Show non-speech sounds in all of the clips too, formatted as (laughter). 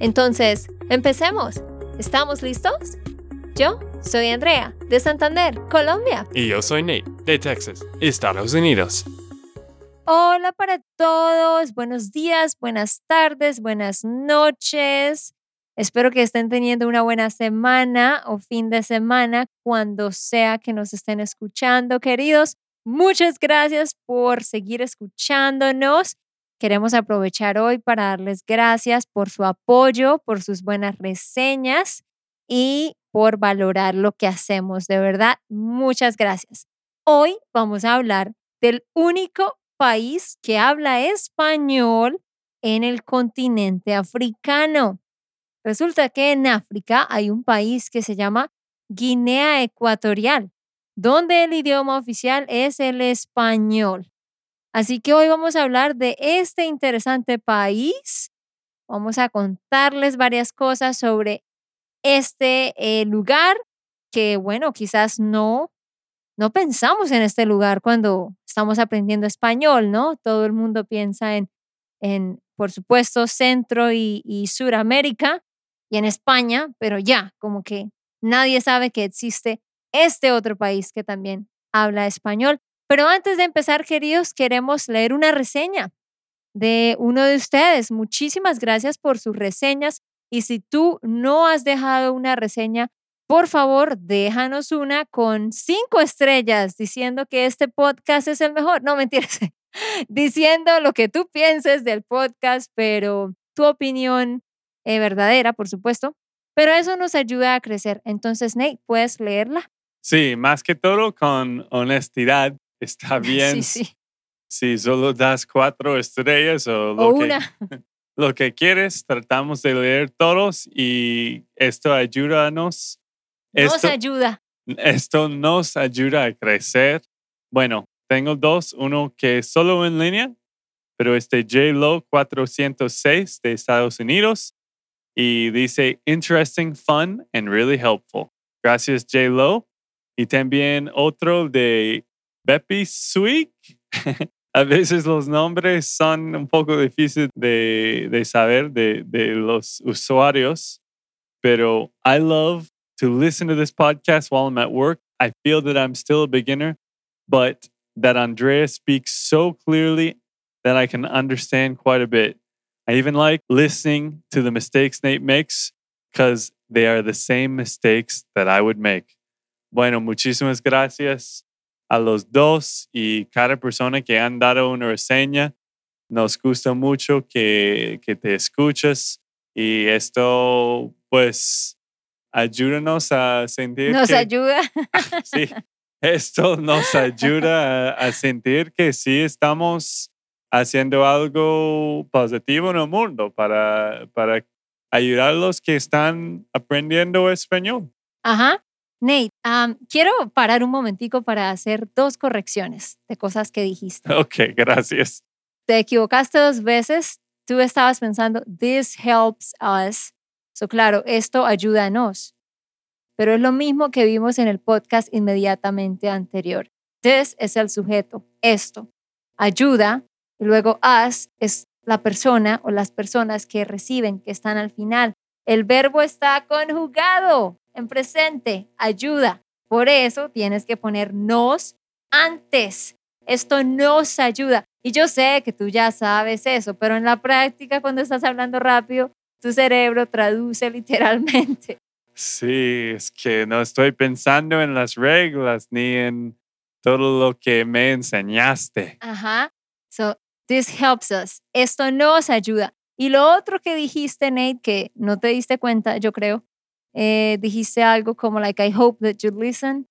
Entonces, empecemos. ¿Estamos listos? Yo soy Andrea, de Santander, Colombia. Y yo soy Nate, de Texas, Estados Unidos. Hola para todos, buenos días, buenas tardes, buenas noches. Espero que estén teniendo una buena semana o fin de semana cuando sea que nos estén escuchando, queridos. Muchas gracias por seguir escuchándonos. Queremos aprovechar hoy para darles gracias por su apoyo, por sus buenas reseñas y por valorar lo que hacemos. De verdad, muchas gracias. Hoy vamos a hablar del único país que habla español en el continente africano. Resulta que en África hay un país que se llama Guinea Ecuatorial, donde el idioma oficial es el español. Así que hoy vamos a hablar de este interesante país. Vamos a contarles varias cosas sobre este eh, lugar que, bueno, quizás no, no pensamos en este lugar cuando estamos aprendiendo español, ¿no? Todo el mundo piensa en, en por supuesto, Centro y, y Suramérica, y en España, pero ya, como que nadie sabe que existe este otro país que también habla español. Pero antes de empezar, queridos, queremos leer una reseña de uno de ustedes. Muchísimas gracias por sus reseñas. Y si tú no has dejado una reseña, por favor, déjanos una con cinco estrellas diciendo que este podcast es el mejor. No, mentiras. (laughs) diciendo lo que tú pienses del podcast, pero tu opinión eh, verdadera, por supuesto, pero eso nos ayuda a crecer. Entonces, Nate, ¿puedes leerla? Sí, más que todo con honestidad. Está (laughs) bien. Sí, sí. Si solo das cuatro estrellas o, O lo, que, (laughs) lo que quieres, tratamos de leer todos y esto ayúdanos. Nos Esto, ayuda. esto nos ayuda a crecer. Bueno, tengo dos. Uno que es solo en línea, pero es de JLo 406 de Estados Unidos y dice interesting, fun and really helpful. Gracias JLo. Y también otro de Beppy Sweek. (laughs) A veces los nombres son un poco difíciles de, de saber de, de los usuarios, pero I love to listen to this podcast while I'm at work. I feel that I'm still a beginner, but that Andrea speaks so clearly that I can understand quite a bit. I even like listening to the mistakes Nate makes because they are the same mistakes that I would make. Bueno, muchísimas gracias a los dos y cada persona que han dado una reseña. Nos gusta mucho que, que te escuches y esto pues ayúdanos a sentir Nos que, ayuda. (laughs) sí, esto nos ayuda a, a sentir que sí estamos haciendo algo positivo en el mundo para, para ayudar a los que están aprendiendo español. Ajá. Nate, am, quiero parar un momentico para hacer dos correcciones de cosas que dijiste. (laughs) Ok, gracias. Te equivocaste dos veces. Tú estabas pensando, this helps us. So, claro, esto ayuda a nos. Pero es lo mismo que vimos en el podcast inmediatamente anterior. This es el sujeto, esto. Ayuda. Y luego us es la persona o las personas que reciben, que están al final. El verbo está conjugado en presente, ayuda. Por eso tienes que poner nos antes. Esto nos ayuda. Y yo sé que tú ya sabes eso, pero en la práctica, cuando estás hablando rápido, tu cerebro traduce (laughs) literalmente. Sí, es que no estoy pensando en las reglas ni en todo lo que me enseñaste. Ajá. So, this helps us. Esto nos ayuda. Y lo otro que dijiste, Nate, que no te diste cuenta, yo creo, eh, dijiste algo como, like, I hope that you listen.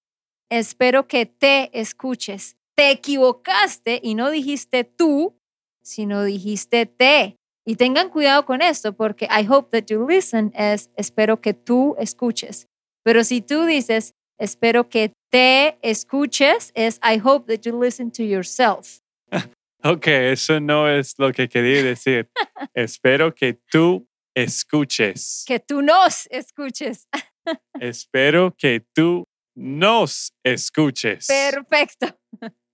Espero que te escuches. Te equivocaste y no dijiste tú, sino dijiste te. Y tengan cuidado con esto, porque I hope that you listen es espero que tú escuches. Pero si tú dices espero que te escuches, es I hope that you listen to yourself. (laughs) Ok, eso no es lo que quería decir. (laughs) Espero que tú escuches. Que tú nos escuches. (laughs) Espero que tú nos escuches. Perfecto.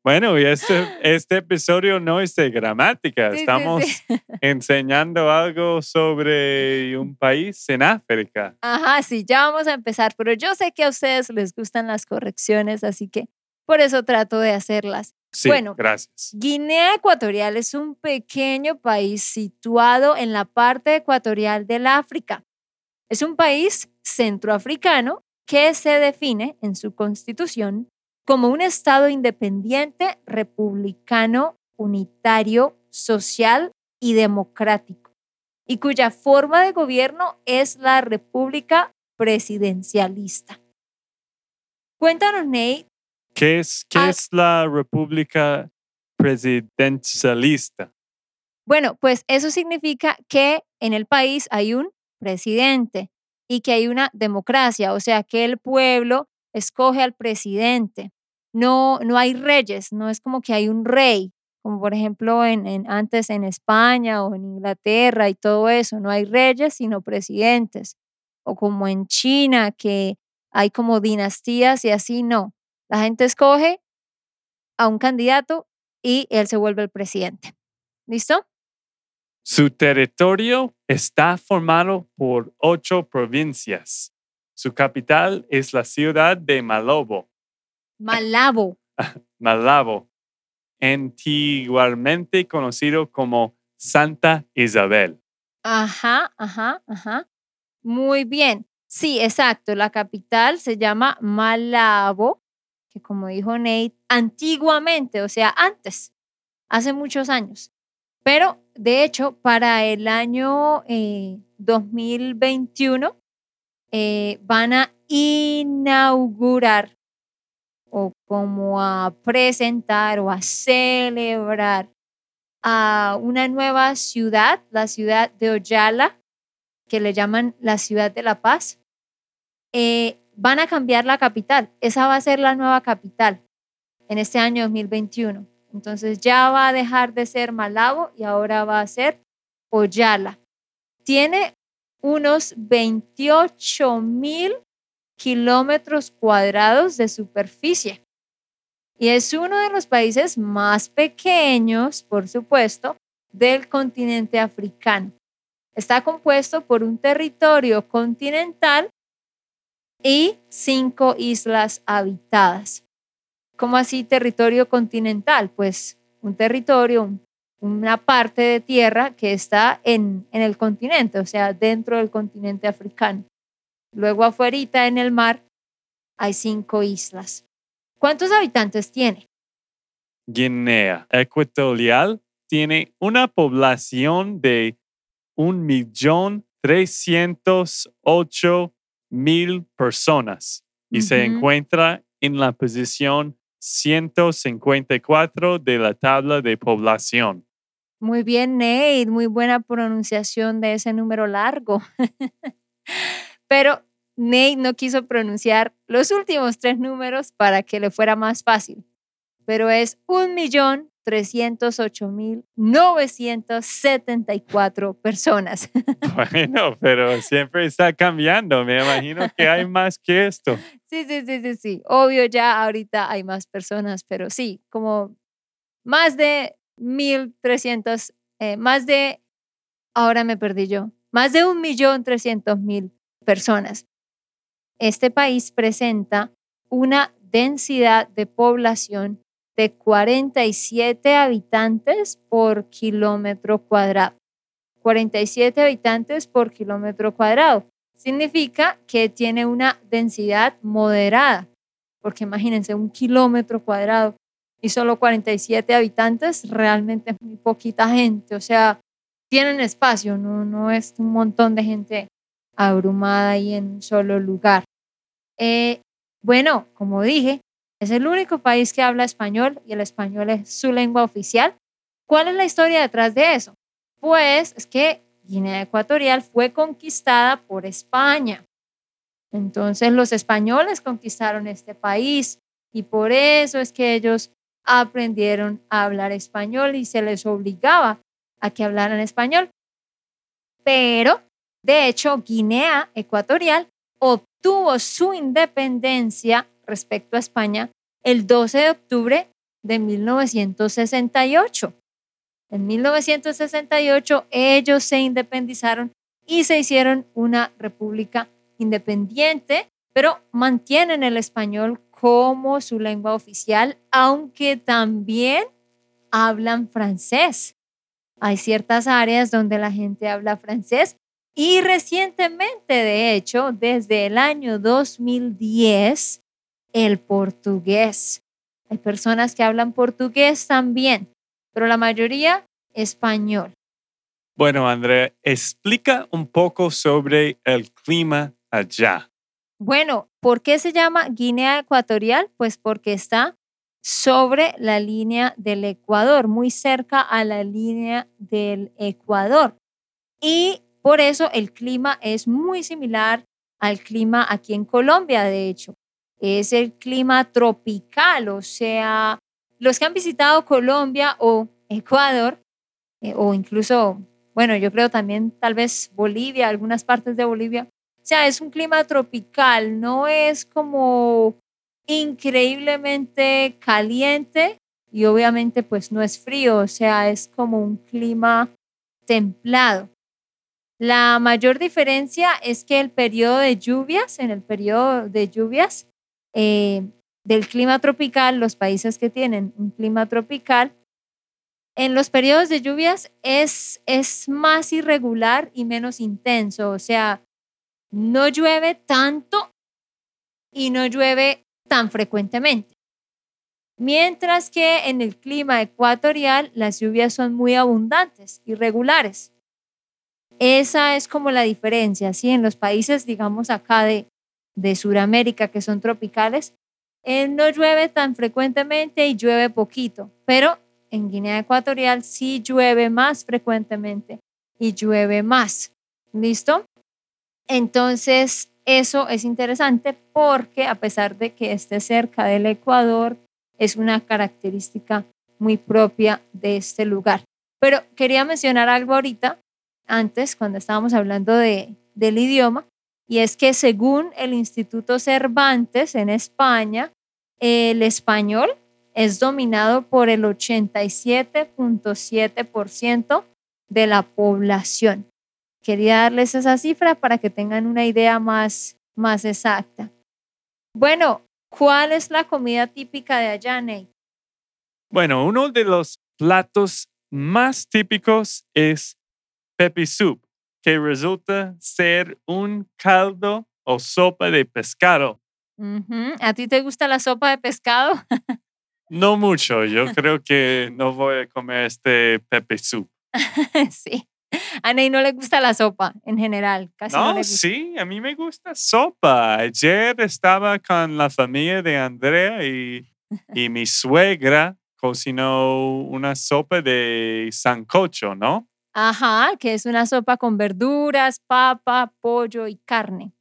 Bueno, y este, este episodio no es de gramática. Sí, sí, Estamos sí. (laughs) enseñando algo sobre un país en África. Ajá, sí, ya vamos a empezar, pero yo sé que a ustedes les gustan las correcciones, así que por eso trato de hacerlas. Sí, Bueno. gracias. Guinea Ecuatorial es un pequeño país situado en la parte ecuatorial del África. Es un país centroafricano que se define en su constitución como un Estado independiente, republicano, unitario, social y democrático, y cuya forma de gobierno es la República Presidencialista. Cuéntanos, Nate, ¿Qué es, qué Ah. es la República Presidencialista? Bueno, pues eso significa que en el país hay un presidente y que hay una democracia, o sea, que el pueblo escoge al presidente. No, no hay reyes, no es como que hay un rey, como por ejemplo en, en- antes en España o en Inglaterra y todo eso, no hay reyes, sino presidentes. O como en China, que hay como dinastías y así, no. La gente escoge a un candidato y él se vuelve el presidente. ¿Listo? Su territorio está formado por ocho provincias. Su capital es la ciudad de Malabo, Malabo. (laughs) Malabo, antiguamente conocido como Santa Isabel. Ajá, ajá, ajá. Muy bien. Sí, exacto. La capital se llama Malabo, como dijo Nate, antiguamente, o sea, antes, hace muchos años. Pero, de hecho, para el año eh, 2021 eh, van a inaugurar o como a presentar o a celebrar a una nueva ciudad, la ciudad de Oyala, que le llaman la ciudad de la paz. Eh, van a cambiar la capital. Esa va a ser la nueva capital en este año 2021. Entonces ya va a dejar de ser Malabo y ahora va a ser Oyala. Tiene unos 28 mil kilómetros cuadrados de superficie. Y es uno de los países más pequeños, por supuesto, del continente africano. Está compuesto por un territorio continental y cinco islas habitadas. ¿Cómo así territorio continental? Pues un territorio, un- una parte de tierra que está en, el continente, o sea, dentro del continente africano. Luego afuera en el mar hay cinco islas. ¿Cuántos habitantes tiene? Guinea Ecuatorial tiene una población de 1.308.000 personas y se encuentra en la posición 154 de la tabla de población. Muy bien, Nate, muy buena pronunciación de ese número largo. (laughs) Pero Nate no quiso pronunciar los últimos tres números para que le fuera más fácil. Pero es 1.308.974 personas. (laughs) Bueno, pero siempre está cambiando. Me imagino que hay (laughs) más que esto. Sí, sí, sí, sí, sí. Obvio, ya ahorita hay más personas, pero sí, como más de 1.300, eh, más de, ahora me perdí yo, más de 1.300.000 personas. Este país presenta una densidad de población de 47 habitantes por kilómetro cuadrado. 47 habitantes por kilómetro cuadrado significa que tiene una densidad moderada, porque imagínense un kilómetro cuadrado y solo 47 habitantes, realmente es muy poquita gente, o sea, tienen espacio, no, no es un montón de gente abrumada ahí en un solo lugar. Eh, bueno, como dije, es el único país que habla español y el español es su lengua oficial. ¿Cuál es la historia detrás de eso? Pues es que Guinea Ecuatorial fue conquistada por España. Entonces los españoles conquistaron este país y por eso es que ellos aprendieron a hablar español y se les obligaba a que hablaran español. Pero, de hecho, Guinea Ecuatorial obtuvo su independencia respecto a España el 12 de octubre de 1968. En 1968 ellos se independizaron y se hicieron una república independiente, pero mantienen el español como su lengua oficial, aunque también hablan francés. Hay ciertas áreas donde la gente habla francés y recientemente, de hecho, desde el año 2010, el portugués. Hay personas que hablan portugués también, pero la mayoría español. Bueno, Andrea, explica un poco sobre el clima allá. Bueno, ¿por qué se llama Guinea Ecuatorial? Pues porque está sobre la línea del Ecuador, muy cerca a la línea del Ecuador. Y por eso el clima es muy similar al clima aquí en Colombia, de hecho. Es el clima tropical, o sea, los que han visitado Colombia o Ecuador, eh, o incluso, bueno, yo creo también tal vez Bolivia, algunas partes de Bolivia, o sea, es un clima tropical, no es como increíblemente caliente y obviamente pues no es frío, o sea, es como un clima templado. La mayor diferencia es que el periodo de lluvias, en el periodo de lluvias eh, del clima tropical, los países que tienen un clima tropical, en los periodos de lluvias es, es más irregular y menos intenso, o sea, no llueve tanto y no llueve tan frecuentemente. Mientras que en el clima ecuatorial las lluvias son muy abundantes y regulares. Esa es como la diferencia, ¿sí? En los países, digamos, acá de, de Sudamérica, que son tropicales, eh, no llueve tan frecuentemente y llueve poquito, pero en Guinea Ecuatorial sí llueve más frecuentemente y llueve más. ¿Listo? Entonces, eso es interesante porque a pesar de que esté cerca del Ecuador, es una característica muy propia de este lugar. Pero quería mencionar algo ahorita, antes, cuando estábamos hablando de, del idioma, y es que según el Instituto Cervantes en España, el español es dominado por el 87.7% de la población. Quería darles esa cifra para que tengan una idea más, más exacta. Bueno, ¿cuál es la comida típica de allá, Nate? Bueno, uno de los platos más típicos es pepe soup, que resulta ser un caldo o sopa de pescado. ¿A ti te gusta la sopa de pescado? (laughs) no mucho, yo creo que no voy a comer este pepe soup. (laughs) sí. A Ney no le gusta la sopa en general, casi no, le sí, a mí me gusta sopa. Ayer estaba con la familia de Andrea y, y mi suegra cocinó una sopa de sancocho, ¿no? Ajá, que es una sopa con verduras, papa, pollo y carne.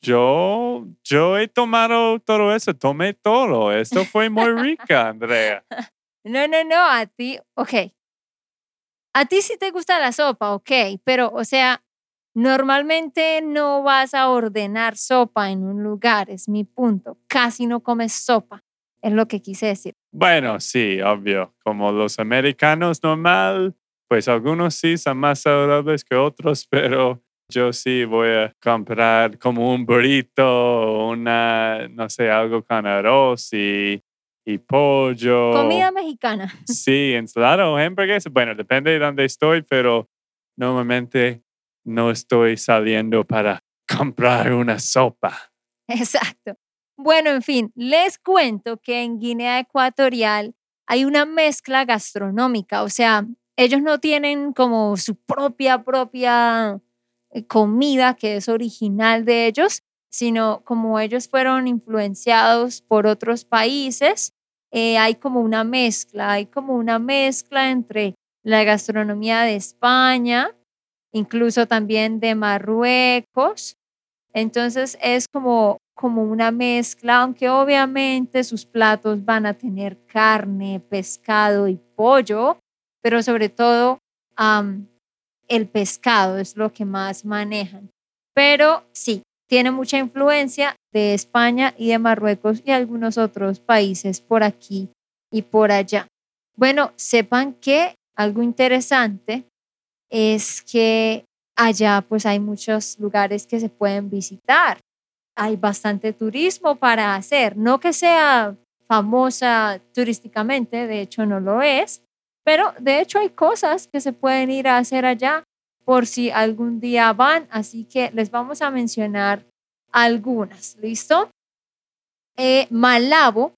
Yo, yo he tomado todo eso, tomé todo. Esto fue muy rica, (laughs) Andrea. No, no, no, a ti, ok, a ti sí te gusta la sopa, ok, pero o sea, normalmente no vas a ordenar sopa en un lugar, es mi punto. Casi no comes sopa, es lo que quise decir. Bueno, sí, obvio. Como los americanos normal, pues algunos sí son más saludables que otros, (laughs) pero yo sí voy a comprar como un burrito, una, no sé, algo con arroz y y pollo. Comida mexicana. Sí, ensalada o hamburguesas. Bueno, depende de dónde estoy, pero normalmente no estoy saliendo para (laughs) comprar una sopa. Exacto. Bueno, en fin, les cuento que en Guinea Ecuatorial hay una mezcla gastronómica, o sea, ellos no tienen como su propia, propia eh, comida que es original de ellos, sino como ellos fueron influenciados por otros países, eh, hay como una mezcla, hay como una mezcla entre la gastronomía de España, incluso también de Marruecos. Entonces es como, como una mezcla, aunque obviamente sus platos van a tener carne, pescado y pollo, pero sobre todo el pescado es lo que más manejan. Pero sí, tiene mucha influencia de España y de Marruecos y algunos otros países por aquí y por allá. Bueno, sepan que algo interesante es que allá pues hay muchos lugares que se pueden visitar. Hay bastante turismo para hacer, no que sea famosa turísticamente, de hecho no lo es, pero de hecho hay cosas que se pueden ir a hacer allá por si algún día van, así que les vamos a mencionar algunas, ¿listo? Eh, Malabo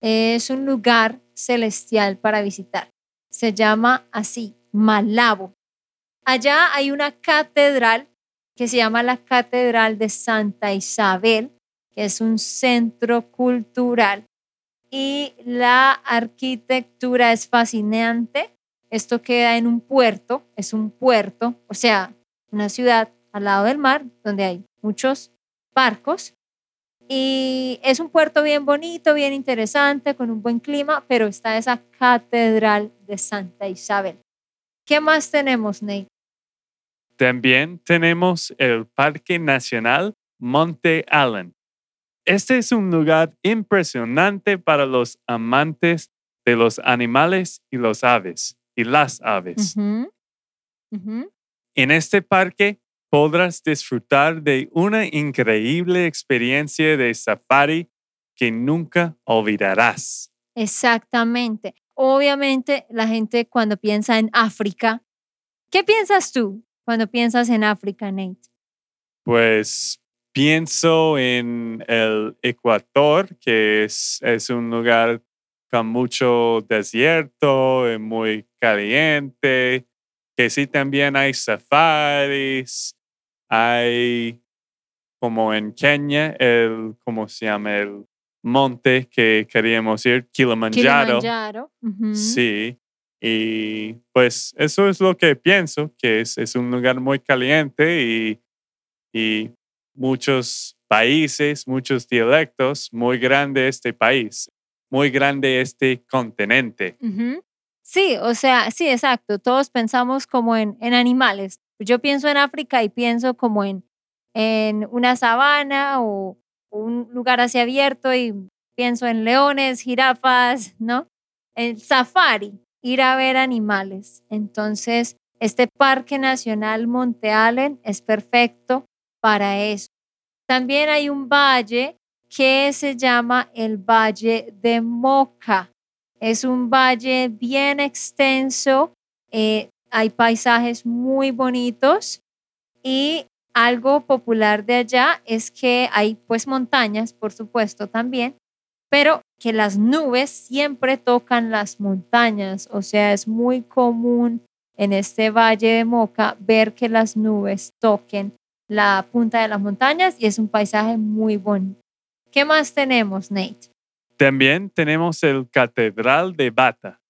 es un lugar celestial para visitar. Se llama así, Malabo. Allá hay una catedral que se llama la Catedral de Santa Isabel, que es un centro cultural y la arquitectura es fascinante. Esto queda en un puerto, es un puerto, o sea, una ciudad al lado del mar donde hay muchos barcos y es un puerto bien bonito, bien interesante, con un buen clima, pero está esa catedral de Santa Isabel. ¿Qué más tenemos, Nate? También tenemos el Parque Nacional Monte Allen. Este es un lugar impresionante para los amantes de los animales y los aves y las aves. En este parque podrás disfrutar de una increíble experiencia de safari que nunca olvidarás. Exactamente. Obviamente la gente cuando piensa en África, ¿qué piensas tú cuando piensas en África, Nate? Pues pienso en el Ecuador, que es, es un lugar con mucho desierto, y muy caliente, que sí también hay safaris, hay como en Kenia, el, ¿cómo se llama? El monte que queríamos ir, Kilimanjaro. Kilimanjaro. Sí. Y pues eso es lo que pienso, que es, es un lugar muy caliente y, y muchos países, muchos dialectos, muy grande este país, muy grande este continente. Sí, o sea, sí, exacto. Todos pensamos como en, en animales, yo pienso en África y pienso como en, en una sabana o un lugar así abierto y pienso en leones, jirafas, ¿no? El safari, ir a ver animales. Entonces, este Parque Nacional Monte Allen es perfecto para eso. También hay un valle que se llama el Valle de Moca. Es un valle bien extenso, eh, hay paisajes muy bonitos y algo popular de allá es que hay pues montañas, por supuesto también, pero que las nubes siempre tocan las montañas, o sea, es muy común en este valle de Moca ver que las nubes toquen la punta de las montañas y es un paisaje muy bonito. ¿Qué más tenemos, Nate? También tenemos el Catedral de Bata.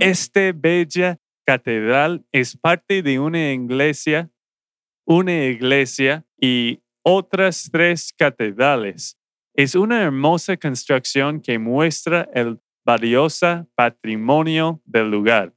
Este bella catedral es parte de una iglesia, una iglesia y otras tres catedrales. Es una hermosa construcción que muestra el valioso patrimonio del lugar.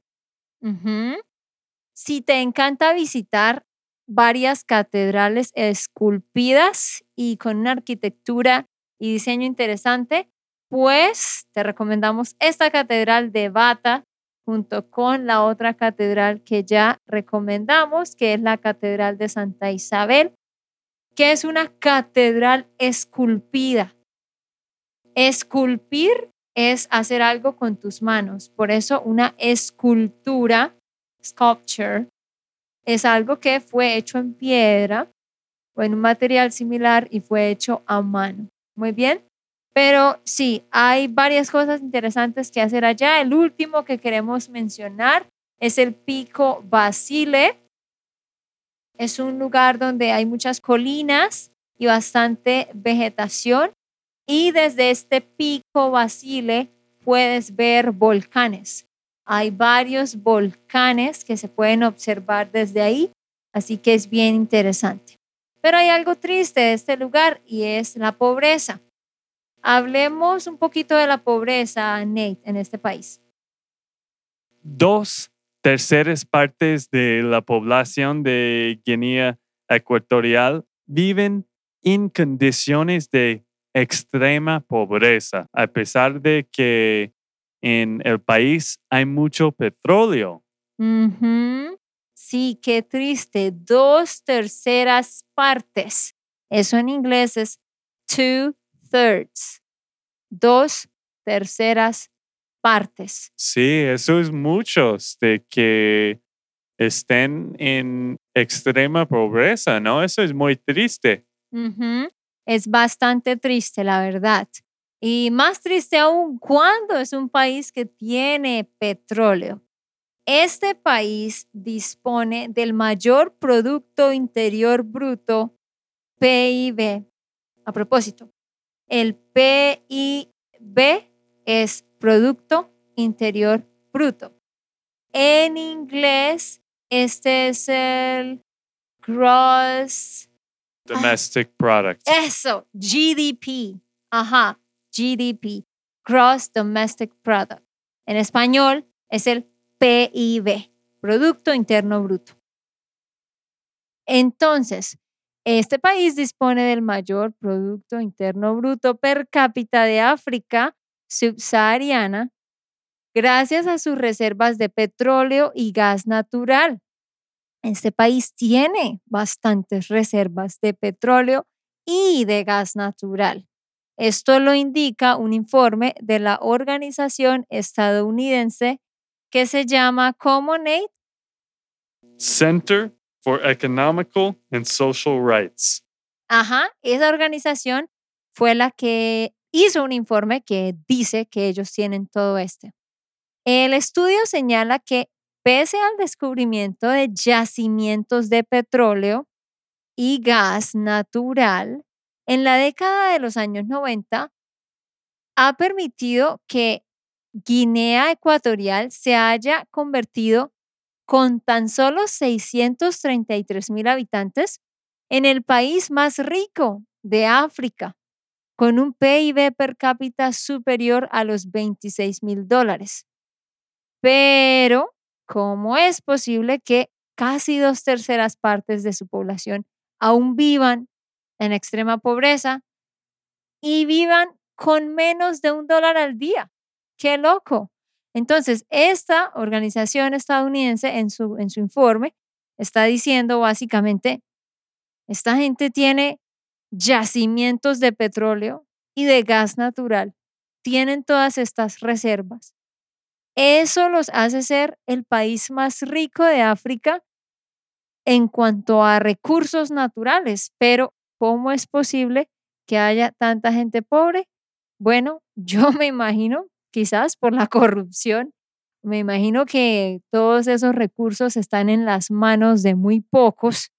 Si te encanta visitar varias catedrales esculpidas y con una arquitectura y diseño interesante, pues te recomendamos esta catedral de Bata junto con la otra catedral que ya recomendamos, que es la Catedral de Santa Isabel, que es una catedral esculpida. Esculpir es hacer algo con tus manos, por eso una escultura, sculpture, es algo que fue hecho en piedra o en un material similar y fue hecho a mano. Muy bien. Pero sí, hay varias cosas interesantes que hacer allá. El último que queremos mencionar es el Pico Basile. Es un lugar donde hay muchas colinas y bastante vegetación. Y desde este Pico Basile puedes ver volcanes. Hay varios volcanes que se pueden observar desde ahí, así que es bien interesante. Pero hay algo triste de este lugar y es la pobreza. Hablemos un poquito de la pobreza, Nate, en este país. Dos terceras partes de la población de Guinea Ecuatorial viven en condiciones de extrema pobreza, a pesar de que en el país hay mucho petróleo. Sí, qué triste. Dos terceras partes. Eso en inglés es two thirds. Dos terceras partes. Sí, eso es muchos de que estén en extrema pobreza, ¿no? Eso es muy triste. Es bastante triste, la verdad. Y más triste aún cuando es un país que tiene petróleo. Este país dispone del mayor Producto Interior Bruto, PIB. A propósito, el PIB es Producto Interior Bruto. En inglés, este es el Gross Domestic Product. Eso, GDP. Ajá, GDP. Gross Domestic Product. En español es el PIB, Producto Interno Bruto. Entonces, este país dispone del mayor Producto Interno Bruto per cápita de África subsahariana gracias a sus reservas de petróleo y gas natural. Este país tiene bastantes reservas de petróleo y de gas natural. Esto lo indica un informe de la organización estadounidense que se llama ¿cómo, Nate? Center for Economical and Social Rights. Ajá, esa organización fue la que hizo un informe que dice que ellos tienen todo este. El estudio señala que pese al descubrimiento de yacimientos de petróleo y gas natural en la década de los años 90, ha permitido que Guinea Ecuatorial se haya convertido con tan solo 633 mil habitantes en el país más rico de África, con un PIB per cápita superior a los 26 mil dólares. Pero, ¿cómo es posible que casi dos terceras partes de su población aún vivan en extrema pobreza y vivan con menos de un dólar al día? ¡Qué loco! Entonces, esta organización estadounidense en su, en su informe está diciendo básicamente, esta gente tiene yacimientos de petróleo y de gas natural, tienen todas estas reservas. Eso los hace ser el país más rico de África en cuanto a recursos naturales, pero ¿cómo es posible que haya tanta gente pobre? Bueno, (laughs) yo me imagino quizás por la corrupción. Me imagino que todos esos recursos están en las manos de muy pocos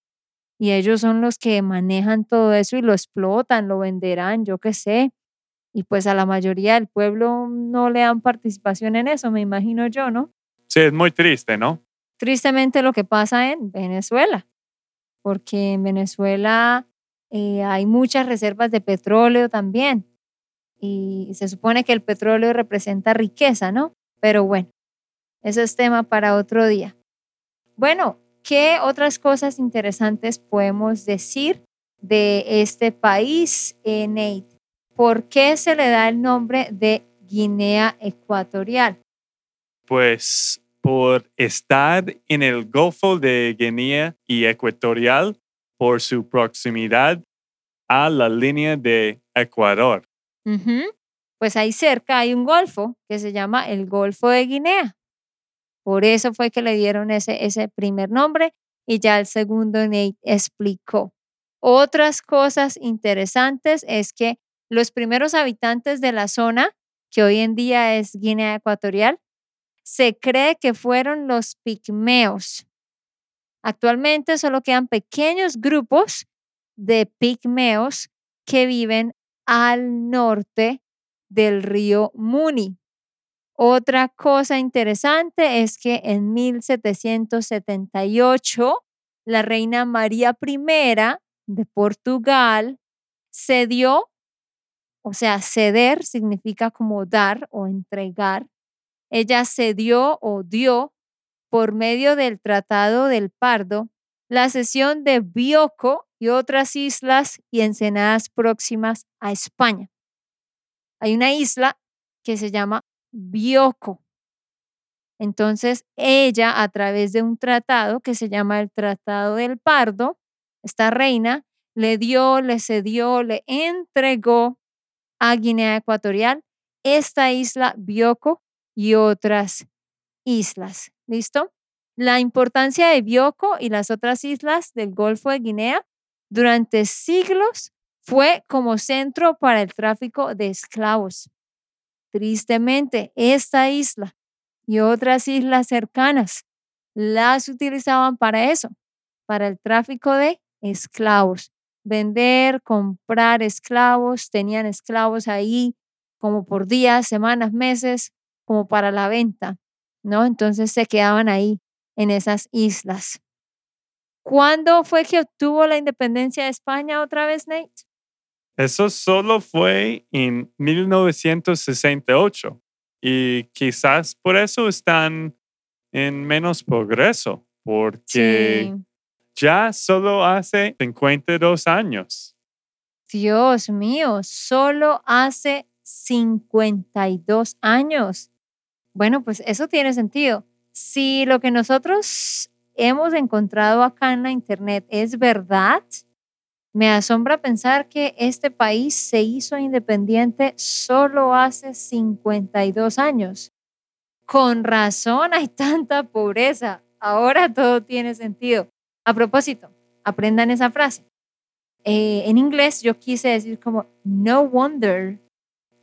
y ellos son los que manejan todo eso y lo explotan, lo venderán, yo qué sé. Y pues a la mayoría del pueblo no le dan participación en eso, me imagino yo, ¿no? Sí, es muy triste, ¿no? Tristemente lo que pasa en Venezuela, porque en Venezuela eh, hay muchas reservas de petróleo también y se supone que el petróleo representa riqueza, ¿no? Pero bueno, eso es tema para otro día. Bueno, ¿qué otras cosas interesantes podemos decir de este país, Nate? ¿Por qué se le da el nombre de Guinea Ecuatorial? Pues por estar en el Golfo de Guinea y Ecuatorial por su proximidad a la línea de Ecuador. Pues ahí cerca hay un golfo que se llama el Golfo de Guinea. Por eso fue que le dieron ese, ese primer nombre y ya el segundo Nate explicó. Otras cosas interesantes es que los primeros habitantes de la zona, que hoy en día es Guinea Ecuatorial, se cree que fueron los pigmeos. Actualmente solo quedan pequeños grupos de pigmeos que viven al norte del río Muni. Otra cosa interesante es que en 1778 la reina María I de Portugal cedió, o sea, ceder significa como dar o entregar. Ella cedió o dio por medio del Tratado del Pardo la cesión de Bioko y otras islas y ensenadas próximas a España. Hay una isla que se llama Bioko. Entonces, ella, a través de un tratado que se llama el Tratado del Pardo, esta reina le dio, le cedió, le entregó a Guinea Ecuatorial esta isla Bioko y otras islas. ¿Listo? La importancia de Bioko y las otras islas del Golfo de Guinea durante siglos fue como centro para el tráfico de esclavos. Tristemente, esta isla y otras islas cercanas las utilizaban para eso, para el tráfico de esclavos. Vender, comprar esclavos, tenían esclavos ahí como por días, semanas, meses, como para la venta, ¿no? Entonces se quedaban ahí en esas islas. ¿Cuándo fue que obtuvo la independencia de España otra vez, Nate? Eso solo fue en 1968 y quizás por eso están en menos progreso, porque ya solo hace 52 años. Dios mío, solo hace 52 años. Bueno, pues eso tiene sentido. Si lo que nosotros hemos encontrado acá en la Internet es verdad, me asombra pensar que este país se hizo independiente solo hace 52 años. Con razón hay tanta pobreza. Ahora todo tiene sentido. A propósito, aprendan esa frase. Eh, en inglés yo quise decir como, no wonder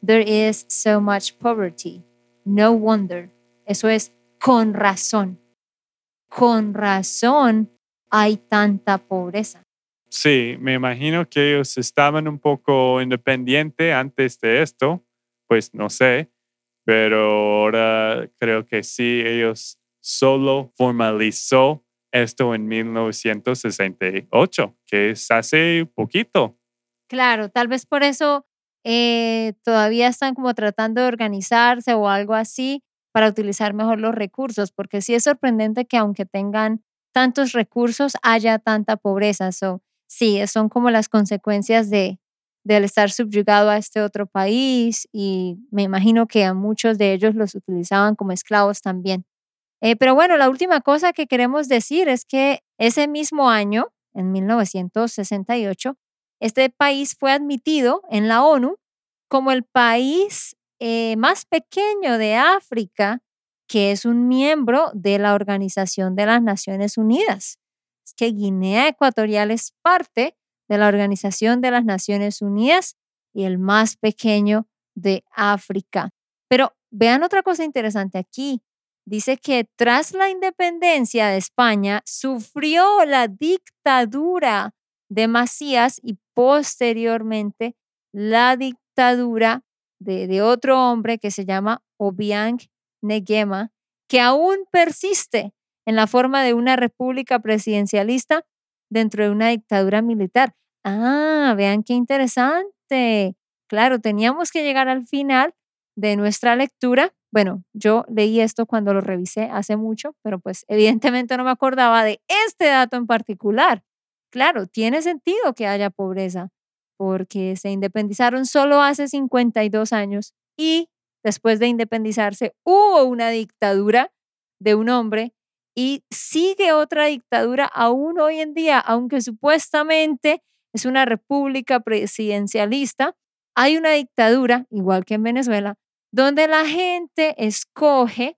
there is so much poverty. No wonder. Eso es con razón. Con razón hay tanta pobreza. Sí, me imagino que ellos estaban un poco independientes antes de esto, pues no sé, pero ahora creo que sí, ellos solo formalizó esto en 1968, que es hace poquito. Claro, tal vez por eso eh, todavía están como tratando de organizarse o algo así para utilizar mejor los recursos, porque sí es sorprendente que aunque tengan tantos recursos haya tanta pobreza. So, sí, son como las consecuencias de, del estar subyugado a este otro país y me imagino que a muchos de ellos los utilizaban como esclavos también. Eh, pero bueno, la última cosa que queremos decir es que ese mismo año, en 1968, este país fue admitido en la ONU como el país eh, más pequeño de África que es un miembro de la Organización de las Naciones Unidas que Guinea Ecuatorial es parte de la Organización de las Naciones Unidas y el más pequeño de África. Pero vean otra cosa interesante aquí. Dice que tras la independencia de España sufrió la dictadura de Macías y posteriormente la dictadura de, otro hombre que se llama Obiang Negema, que aún persiste en la forma de una república presidencialista dentro de una dictadura militar. Ah, vean qué interesante. Claro, teníamos que llegar al final de nuestra lectura. Bueno, yo leí esto cuando lo revisé hace mucho, pero pues evidentemente no me acordaba de este dato en particular. Claro, tiene sentido que haya pobreza, porque se independizaron solo hace 52 años y después de independizarse hubo una dictadura de un hombre y sigue otra dictadura aún hoy en día, aunque supuestamente es una república presidencialista, hay una dictadura, igual que en Venezuela, donde la gente escoge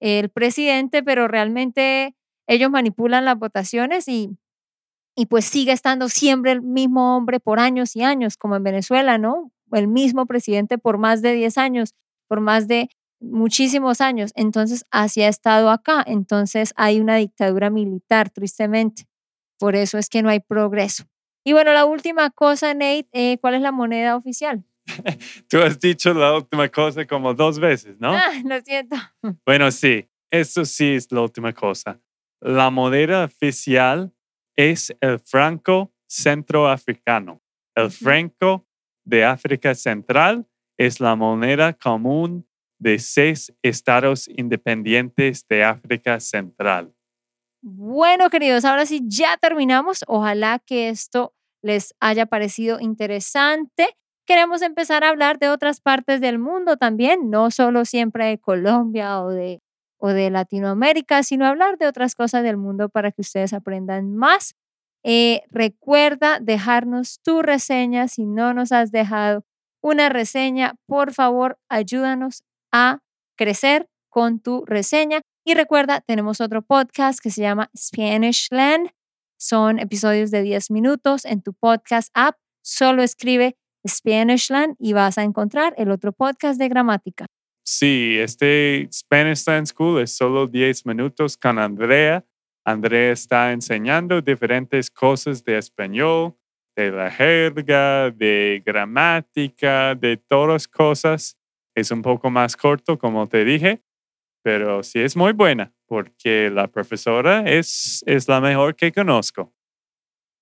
el presidente, pero realmente ellos manipulan las votaciones y, y pues sigue estando siempre el mismo hombre por años y años, como en Venezuela, ¿no? El mismo presidente por más de 10 años, por más de muchísimos años, entonces así ha estado acá, entonces hay una dictadura militar, tristemente. Por eso es que no hay progreso. Y bueno, la última cosa, Nate, eh, ¿cuál es la moneda oficial? (laughs) Tú has dicho la última cosa como dos veces, ¿no? Ah, lo siento. Bueno, sí, eso sí es la última cosa. La moneda oficial es el franco centroafricano. El franco de África Central es la moneda común de seis estados independientes de África Central. Bueno, queridos, ahora sí ya terminamos. Ojalá que esto les haya parecido interesante. Queremos empezar a hablar de otras partes del mundo también, no solo siempre de Colombia o de, o de Latinoamérica, sino hablar de otras cosas del mundo para que ustedes aprendan más. Eh, recuerda dejarnos tu reseña. Si no nos has dejado una reseña, por favor, ayúdanos a crecer con tu reseña. Y recuerda, tenemos otro podcast que se llama Spanish Land. Son episodios de 10 minutos en tu podcast app. Solo escribe Spanish Land y vas a encontrar el otro podcast de gramática. Sí, este Spanish School es solo 10 minutos con Andrea. Andrea está enseñando diferentes cosas de español, de la jerga, de gramática, de todas cosas. Es un poco más corto, como te dije, pero sí es muy buena porque la profesora es, es la mejor que conozco.